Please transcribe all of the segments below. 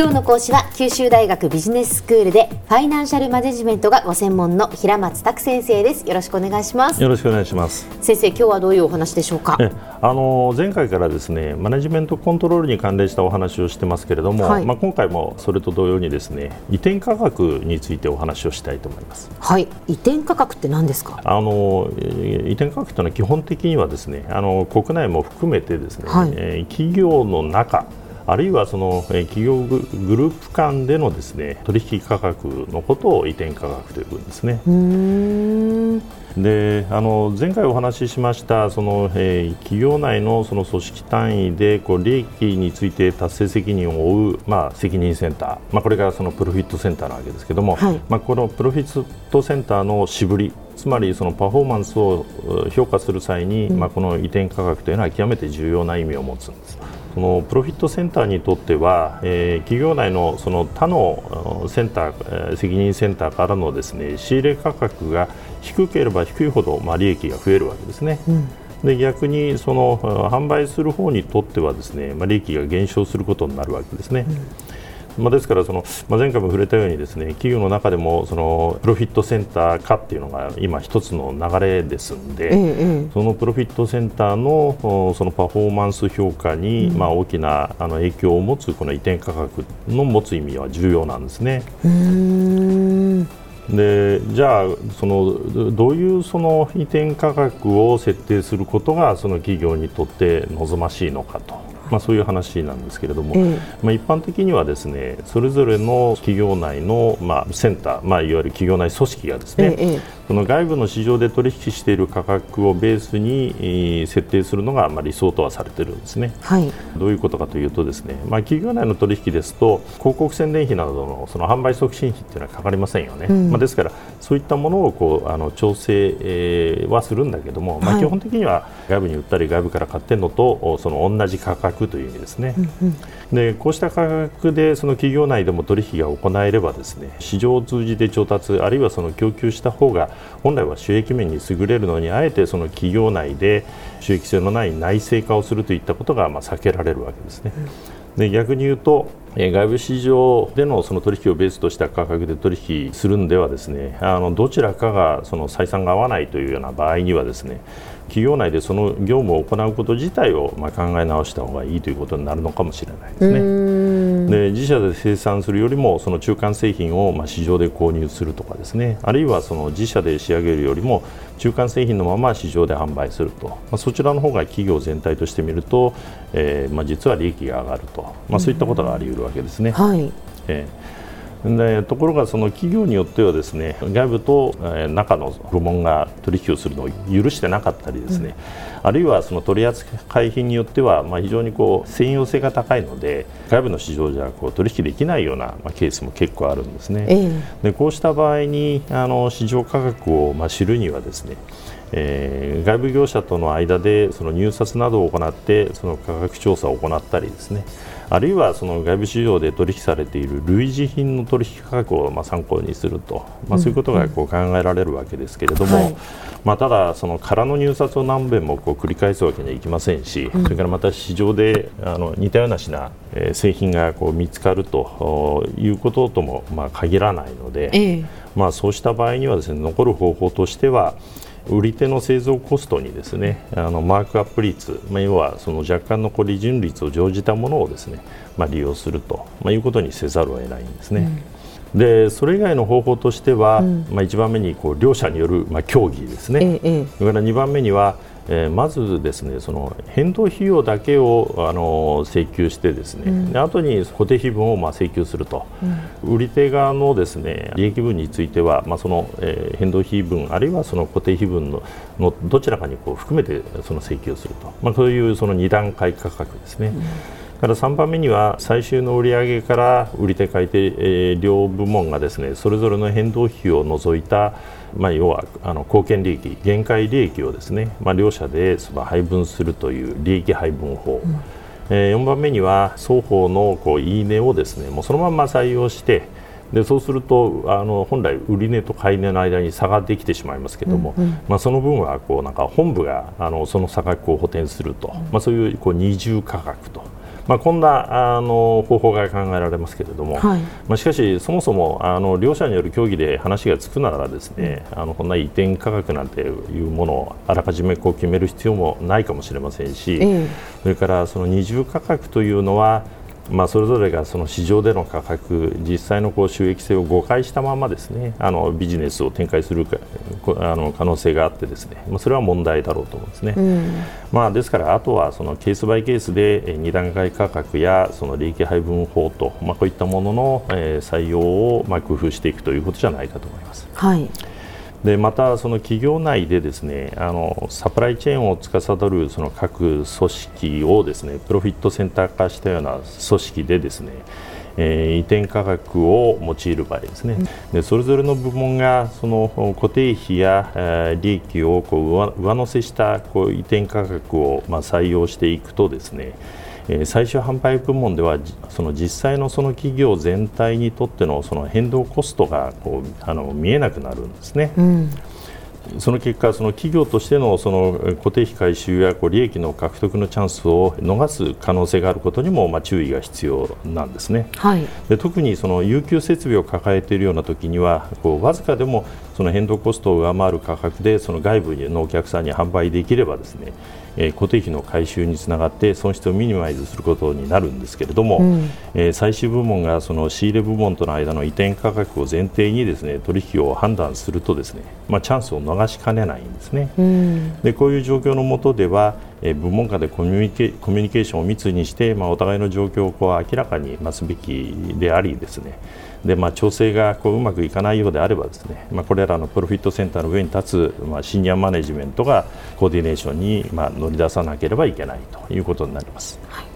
今日の講師は九州大学ビジネススクールでファイナンシャルマネジメントがご専門の平松卓先生です。よろしくお願いします。よろしくお願いします。先生今日はどういうお話でしょうか？あの前回からですねマネジメントコントロールに関連したお話をしてますけれども、はい、まあ今回もそれと同様にですね移転価格についてお話をしたいと思います。はい。移転価格って何ですか？あの移転価格というのは基本的にはですねあの国内も含めてですね、はい、えー、企業の中あるいはその企業グループ間でのですね取引価格のことを移転価格というんですね。であの前回お話ししましたその、えー、企業内のその組織単位でこう利益について達成責任を負う、まあ、責任センター、まあ、これがそのプロフィットセンターなわけですけども、はい、まあ、このプロフィットセンターのしぶりつまりそのパフォーマンスを評価する際に、うん、まあ、この移転価格というのは極めて重要な意味を持つんです。そのプロフィットセンターにとっては、えー、企業内のその他のセンター、責任センターからのですね仕入れ価格が低ければ低いほど、まあ、利益が増えるわけですね。うんで逆にその販売する方にとってはですね、まあ、利益が減少することになるわけですね。うんまあ、ですからその、まあ、前回も触れたようにですね企業の中でもそのプロフィットセンター化っていうのが今一つの流れですんで、ええ、そのプロフィットセンターのそのパフォーマンス評価に、うん、まあ、大きなあの影響を持つこの移転価格の持つ意味は重要なんですね。でじゃあそのどういうその移転価格を設定することがその企業にとって望ましいのかと。まあ、そういう話なんですけれども、えまあ、一般的にはですねそれぞれの企業内の、まあ、センター、まあ、いわゆる企業内組織がですね、えその外部の市場で取引している価格をベースに設定するのが、まあ、理想とはされているんですね、はい、どういうことかというとですね、まあ、企業内の取引ですと広告宣伝費などのその販売促進費というのはかかりませんよね、うん、まあ、ですからそういったものをこうあの調整、えー、はするんだけども、まあ、基本的には外部に売ったり外部から買ってるのとその同じ価格という意味ですね、うんうん、でこうした価格でその企業内でも取引が行えればですね市場を通じて調達あるいはその供給した方が本来は収益面に優れるのにあえてその企業内で収益性のない内製化をするといったことがまあ避けられるわけですね。で逆に言うと外部市場でのその取引をベースとした価格で取引するんではですねあのどちらかがその採算が合わないというような場合にはですね企業内でその業務を行うこと自体をま考え直した方がいいということになるのかもしれないですね。で自社で生産するよりもその中間製品をまあ市場で購入するとかですね。あるいはその自社で仕上げるよりも中間製品のまま市場で販売すると、まあ、そちらの方が企業全体として見ると、えー、まあ実は利益が上がると、まあ、そういったことがあり得るわけですね。はい。えーでところがその企業によってはですね外部と、え中の部門が取引をするのを許してなかったりですね、うん、あるいはその取扱品によっては、まあ、非常にこう専用性が高いので外部の市場じゃこう取引できないような、まあ、ケースも結構あるんですね。えでこうした場合にあの市場価格を、まあ、知るにはですねえー、外部業者との間でその入札などを行ってその価格調査を行ったりですねあるいはその外部市場で取引されている類似品の取引価格をまあ参考にすると、まあ、そういうことがこう考えられるわけですけれども、はい、まあ、ただ、その空の入札を何遍もこう繰り返すわけにはいきませんし、それからまた市場であの似たような品、えー、製品がこう見つかるということともまあ限らないので、えー、まあ、そうした場合にはですね残る方法としては売り手の製造コストにですねあのマークアップ率、まあ、要はその若干の利潤率を乗じたものをですね、まあ、利用すると、まあ、いうことにせざるを得ないんですね。うん、でそれ以外の方法としては、うん、まあ、1番目にこう両者による、まあ、協議ですね、ええ、それから2番目にはえー、まずですねその変動費用だけをあの請求してですね、うん、で後に固定費分をまあ請求すると、うん、売り手側のですね利益分については、まあ、その、えー、変動費分あるいはその固定費分ののどちらかにこう含めてその請求すると、まあ、そういうその2段階価格ですね。うんから3番目には最終の売上から売り手買い手、えー、両部門がですねそれぞれの変動費を除いたまあ、要はあの貢献利益、限界利益をですね、まあ、両者でその配分するという利益配分法、うん、えー、4番目には双方のこういい値をですねもうそのまま採用してでそうするとあの本来、売値と買い値の間に差ができてしまいますけれども、うんうん、まあ、その分はこうなんか本部があのその差額を補填すると、うん、まあ、そういうこう二重価格と。まあ、こんなあの方法が考えられますけれども、はい、まあ、しかし、そもそもあの両者による協議で話がつくならですね、うん、あのこんな移転価格なんていうものをあらかじめこう決める必要もないかもしれませんし、え。それからその二重価格というのはまあ、それぞれがその市場での価格実際のこう収益性を誤解したままですねあのビジネスを展開するかあの可能性があってですね、まあ、それは問題だろうと思うんですね、うん、まあ、ですからあとはそのケースバイケースで2段階価格やその利益配分法と、まあ、こういったものの採用をまあ工夫していくということじゃないかと思います。はいでまた、その企業内でですねあのサプライチェーンを司るその各組織をですねプロフィットセンター化したような組織でですねえー、移転価格を用いる場合ですね、でそれぞれの部門がその固定費や、え、利益をこう上乗せしたこう移転価格をま採用していくとですね最終販売部門ではその実際のその企業全体にとってのその変動コストがこうあの見えなくなるんですね。うんその結果、その企業としてのその固定費回収やこう利益の獲得のチャンスを逃す可能性があることにもまあ注意が必要なんですね。はい、で特にその有給設備を抱えているような時にはこうわずかでもその変動コストを上回る価格でその外部のお客さんに販売できればですねえ固定費の回収につながって損失をミニマイズすることになるんですけれども、うん、え最終部門がその仕入れ部門との間の移転価格を前提にですね取引を判断するとですね、まあ、チャンスを逃しかねないんですね。うん、でこういう状況の下ではえ部門間でコミュニケコミュニケーションを密にして、まあ、お互いの状況をこう明らかに増すべきでありですねで、まあ、調整がこううまくいかないようであればですね、まあ、これらのプロフィットセンターの上に立つ、まあ、シニアマネジメントがコーディネーションに、まあ、乗り出さなければいけないということになります。はい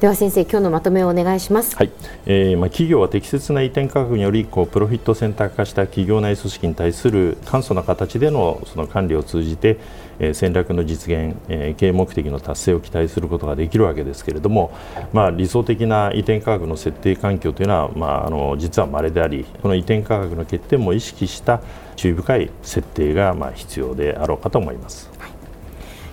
では先生、今日のまとめをお願いします。はい、えー、まあ企業は適切な移転価格によりこうプロフィットセンター化した企業内組織に対する簡素な形でのその管理を通じて、えー、戦略の実現、えー、経営目的の達成を期待することができるわけですけれども、まあ理想的な移転価格の設定環境というのはまああの実は稀であり、この移転価格の欠点も意識した注意深い設定がまあ必要であろうかと思います。